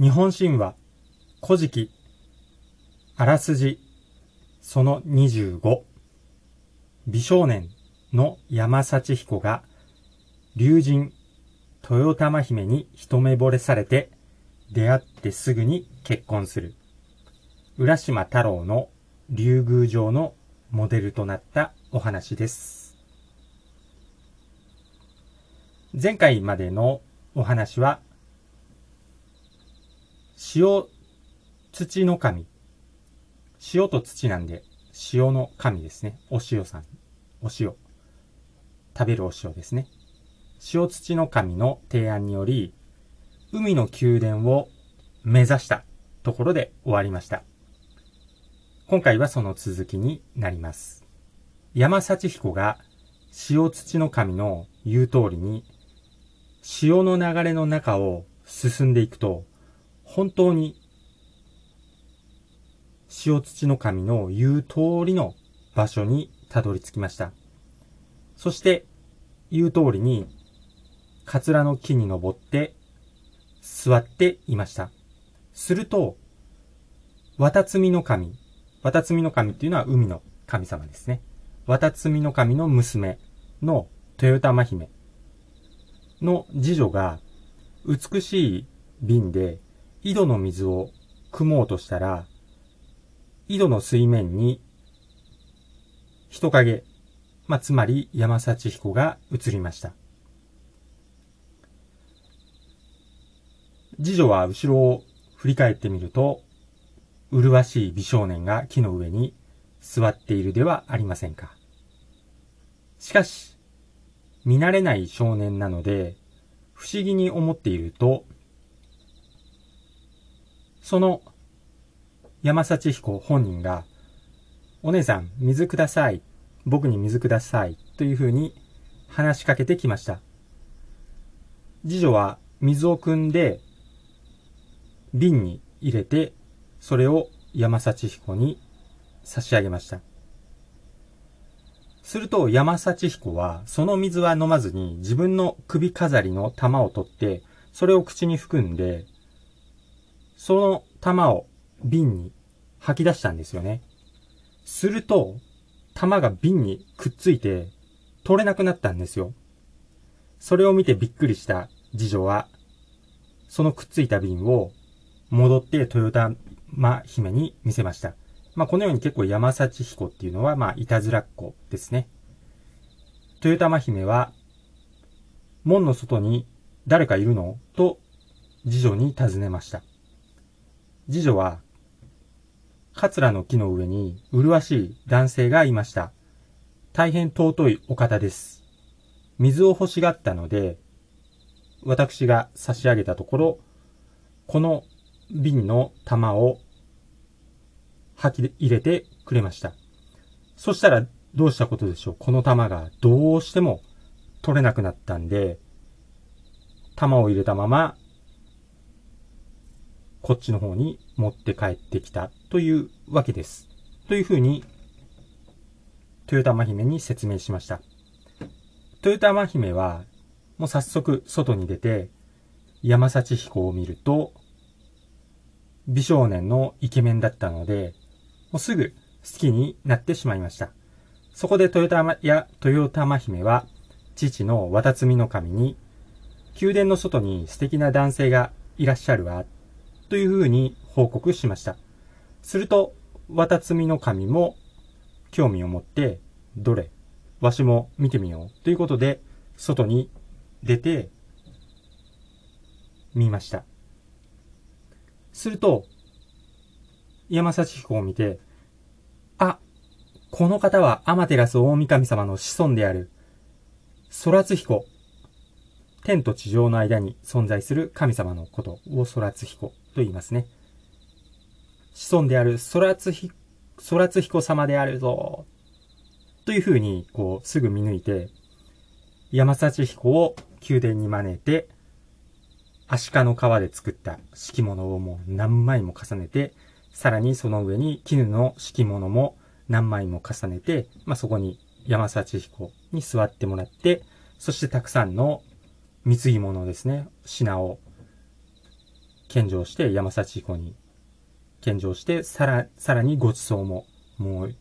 日本神話、古事記、あらすじ、その25、美少年の山幸彦が、竜神、豊玉姫に一目惚れされて、出会ってすぐに結婚する。浦島太郎の竜宮城のモデルとなったお話です。前回までのお話は、塩土の神。塩と土なんで、塩の神ですね。お塩さん。お塩。食べるお塩ですね。塩土の神の提案により、海の宮殿を目指したところで終わりました。今回はその続きになります。山幸彦が塩土の神の言う通りに潮の流れの中を進んでいくと本当に塩土の神の言う通りの場所にたどり着きました。そして言う通りにカツラの木に登って座っていました。すると、渡積の神、渡積の神っていうのは海の神様ですね。渡積の神の娘の豊玉姫の次女が美しい瓶で井戸の水を汲もうとしたら、井戸の水面に人影、まあ、つまり山幸彦が映りました。次女は後ろを振り返ってみると、麗しい美少年が木の上に座っているではありませんか。しかし、見慣れない少年なので、不思議に思っていると、その山幸彦本人が、お姉さん、水ください。僕に水ください。というふうに話しかけてきました。次女は水を汲んで瓶に入れて、それを山幸彦に差し上げました。すると山幸彦は、その水は飲まずに自分の首飾りの玉を取って、それを口に含んで、その玉を瓶に吐き出したんですよね。すると、玉が瓶にくっついて取れなくなったんですよ。それを見てびっくりした次女は、そのくっついた瓶を戻って豊玉姫に見せました。まあ、このように結構山幸彦っていうのは、まあ、いたずらっ子ですね。豊玉姫は、門の外に誰かいるの？と、次女に尋ねました。次女は、桂の木の上に麗しい男性がいました。大変尊いお方です。水を欲しがったので、私が差し上げたところ、この瓶の玉を吐き入れてくれました。そしたらどうしたことでしょう？この玉がどうしても取れなくなったんで、玉を入れたまま、こっちの方に持って帰ってきたというわけです。というふうに、豊玉姫に説明しました。豊玉姫は、もう早速外に出て、山幸彦を見ると、美少年のイケメンだったので、もうすぐ好きになってしまいました。そこで豊玉や豊玉姫は、父の渡積の神に、宮殿の外に素敵な男性がいらっしゃるわ、というふうに報告しました。すると、渡積の神も興味を持って、どれわしも見てみよう。ということで、外に出て、見ました。すると、山幸彦を見て、あ、この方は天照大神様の子孫である、空津彦。天と地上の間に存在する神様のことを空津彦と言いますね。子孫である空津彦、空津彦様であるぞ。というふうに、こう、すぐ見抜いて、山幸彦を宮殿に招いて、アシカの皮で作った敷物をもう何枚も重ねて、さらにその上に絹の敷物も何枚も重ねて、まあ、そこに山幸彦に座ってもらって、そしてたくさんの貢ぎ物ですね、品を献上して山幸彦に献上して、さら、さらにご馳走も、もう、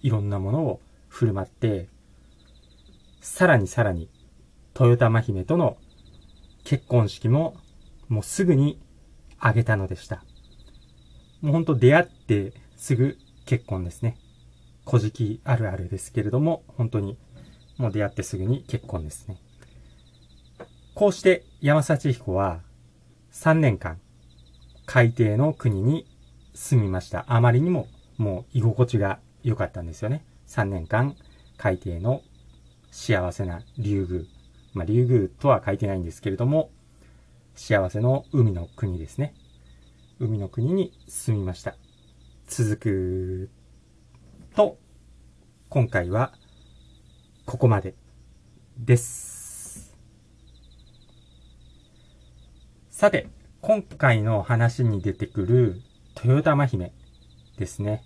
いろんなものを振る舞って、さらにさらに、豊玉姫との結婚式も、もうすぐに挙げたのでした。もうほんと出会ってすぐ結婚ですね。古事記あるあるですけれども、本当にもう出会ってすぐに結婚ですね。こうして山幸彦は3年間海底の国に住みました。あまりにももう居心地が良かったんですよね。3年間海底の幸せな竜宮。まあ、竜宮とは書いてないんですけれども、幸せの海の国ですね。海の国に住みました。続くと、今回はここまでです。さて、今回の話に出てくる豊玉姫ですね。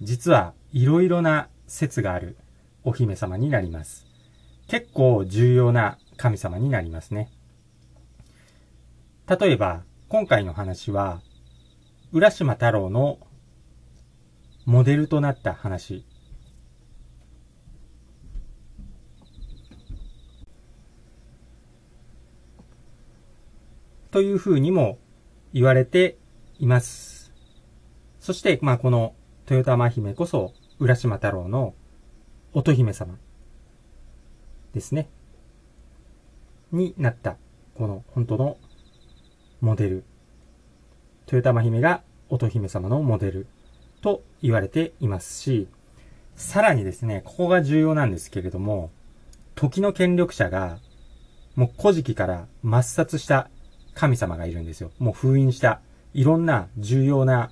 実はいろいろな説があるお姫様になります。結構重要な神様になりますね。例えば、今回の話は、浦島太郎のモデルとなった話。というふうにも言われています。そして、まあ、この豊玉姫こそ、浦島太郎の乙姫様ですね。になった、この本当のモデル。豊玉姫が乙姫様のモデルと言われていますし、さらにですね、ここが重要なんですけれども、時の権力者が、もう古事記から抹殺した神様がいるんですよ。もう封印したいろんな重要な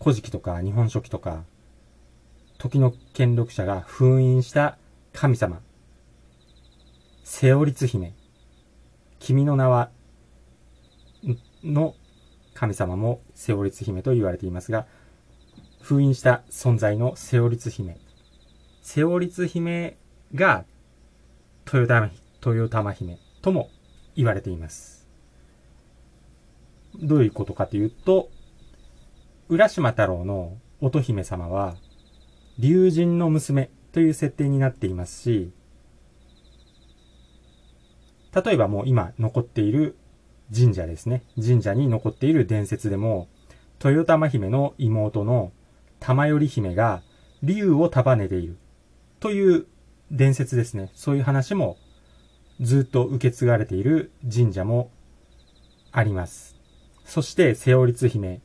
古事記とか日本書紀とか、時の権力者が封印した神様。セオリツ姫。君の名は、の神様もセオリツ姫と言われていますが、封印した存在のセオリツ姫。セオリツ姫が豊玉、豊玉姫とも言われています。どういうことかというと、浦島太郎の乙姫様は、竜神の娘という設定になっていますし、例えばもう今残っている神社ですね。神社に残っている伝説でも、豊玉姫の妹の玉頼姫が竜を束ねているという伝説ですね。そういう話もずっと受け継がれている神社もあります。そして、セオリツ姫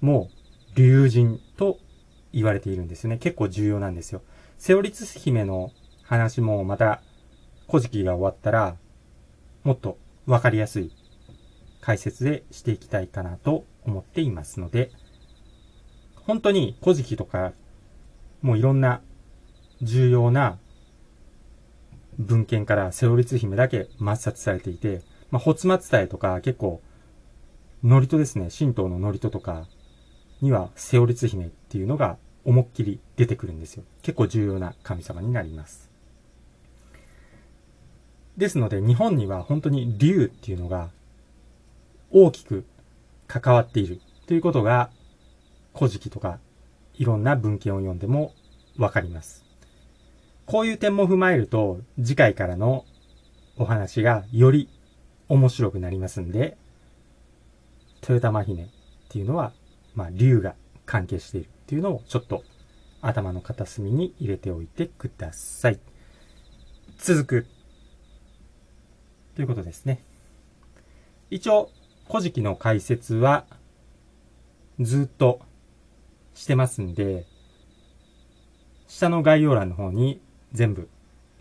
も竜神と言われているんですね。結構重要なんですよ。セオリツ姫の話もまた、古事記が終わったら、もっとわかりやすい解説でしていきたいかなと思っていますので、本当に古事記とか、もういろんな重要な文献からセオリツ姫だけ抹殺されていて、まあ、ホツマツタエとか結構、ノリトですね、神道のノリトとかにはセオリツ姫っていうのが思いっきり出てくるんですよ。結構重要な神様になります。ですので日本には本当に竜っていうのが大きく関わっているということが古事記とかいろんな文献を読んでもわかります。こういう点も踏まえると、次回からのお話がより面白くなりますんで、豊玉姫っていうのは、まあ、竜が関係しているっていうのをちょっと頭の片隅に入れておいてください。続く。ということですね。一応、古事記の解説はずっとしてますんで、下の概要欄の方に全部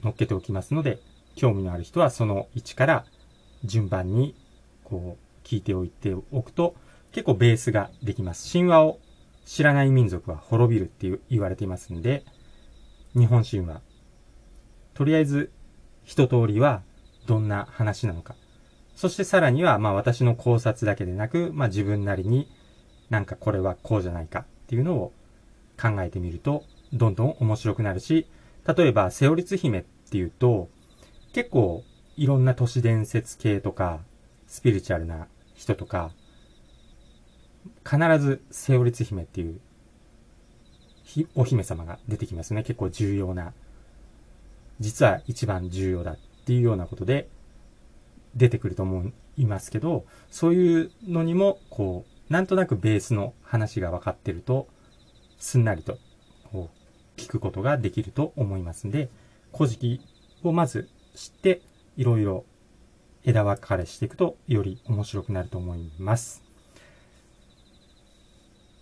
載っけておきますので、興味のある人はその1から順番にこう聞いておいておくと結構ベースができます。神話を知らない民族は滅びるって言われていますんで、日本神話。とりあえず一通りはどんな話なのか。そしてさらには、まあ私の考察だけでなく、まあ自分なりになんかこれはこうじゃないかっていうのを考えてみると、どんどん面白くなるし、例えば、セオリツ姫っていうと、結構いろんな都市伝説系とか、スピリチュアルな人とか、必ずセオリツ姫っていうお姫様が出てきますね。結構重要な。実は一番重要だっていうようなことで出てくると思いますけど、そういうのにも、こう、なんとなくベースの話が分かってると、すんなりと、こう、聞くことができると思いますんで、古事記をまず知って、いろいろ枝分かれしていくと、より面白くなると思います。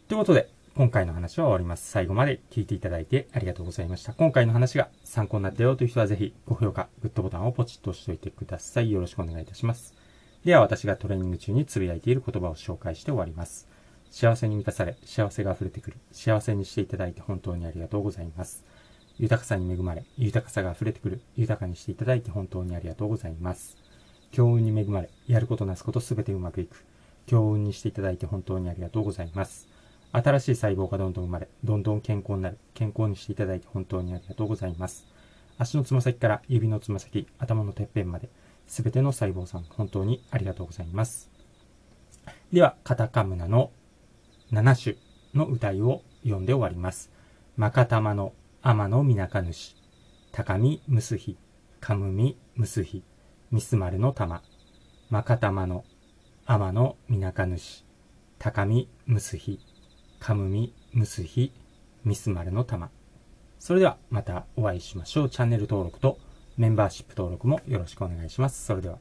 ということで、今回の話は終わります。最後まで聞いていただいてありがとうございました。今回の話が参考になったよという人はぜひご評価、グッドボタンをポチッと押しておいてください。よろしくお願いいたします。では私がトレーニング中につぶやいている言葉を紹介して終わります。幸せに満たされ、幸せが溢れてくる。幸せにしていただいて本当にありがとうございます。豊かさに恵まれ、豊かさが溢れてくる。豊かにしていただいて本当にありがとうございます。強運に恵まれ、やることなすことすべてうまくいく。強運にしていただいて本当にありがとうございます。新しい細胞がどんどん生まれ、どんどん健康になる。健康にしていただいて本当にありがとうございます。足のつま先から指のつま先、頭のてっぺんまで、すべての細胞さん、本当にありがとうございます。では、カタカムナの7種の歌いを読んで終わります。まかたまの天のみなか主、高みむすひ、かむみむすひ、ミスマルの玉、マカタマの天のみなか主、高見むすひ、カムミ、ムスヒ、ミスマルの玉。それではまたお会いしましょう。チャンネル登録とメンバーシップ登録もよろしくお願いします。それでは。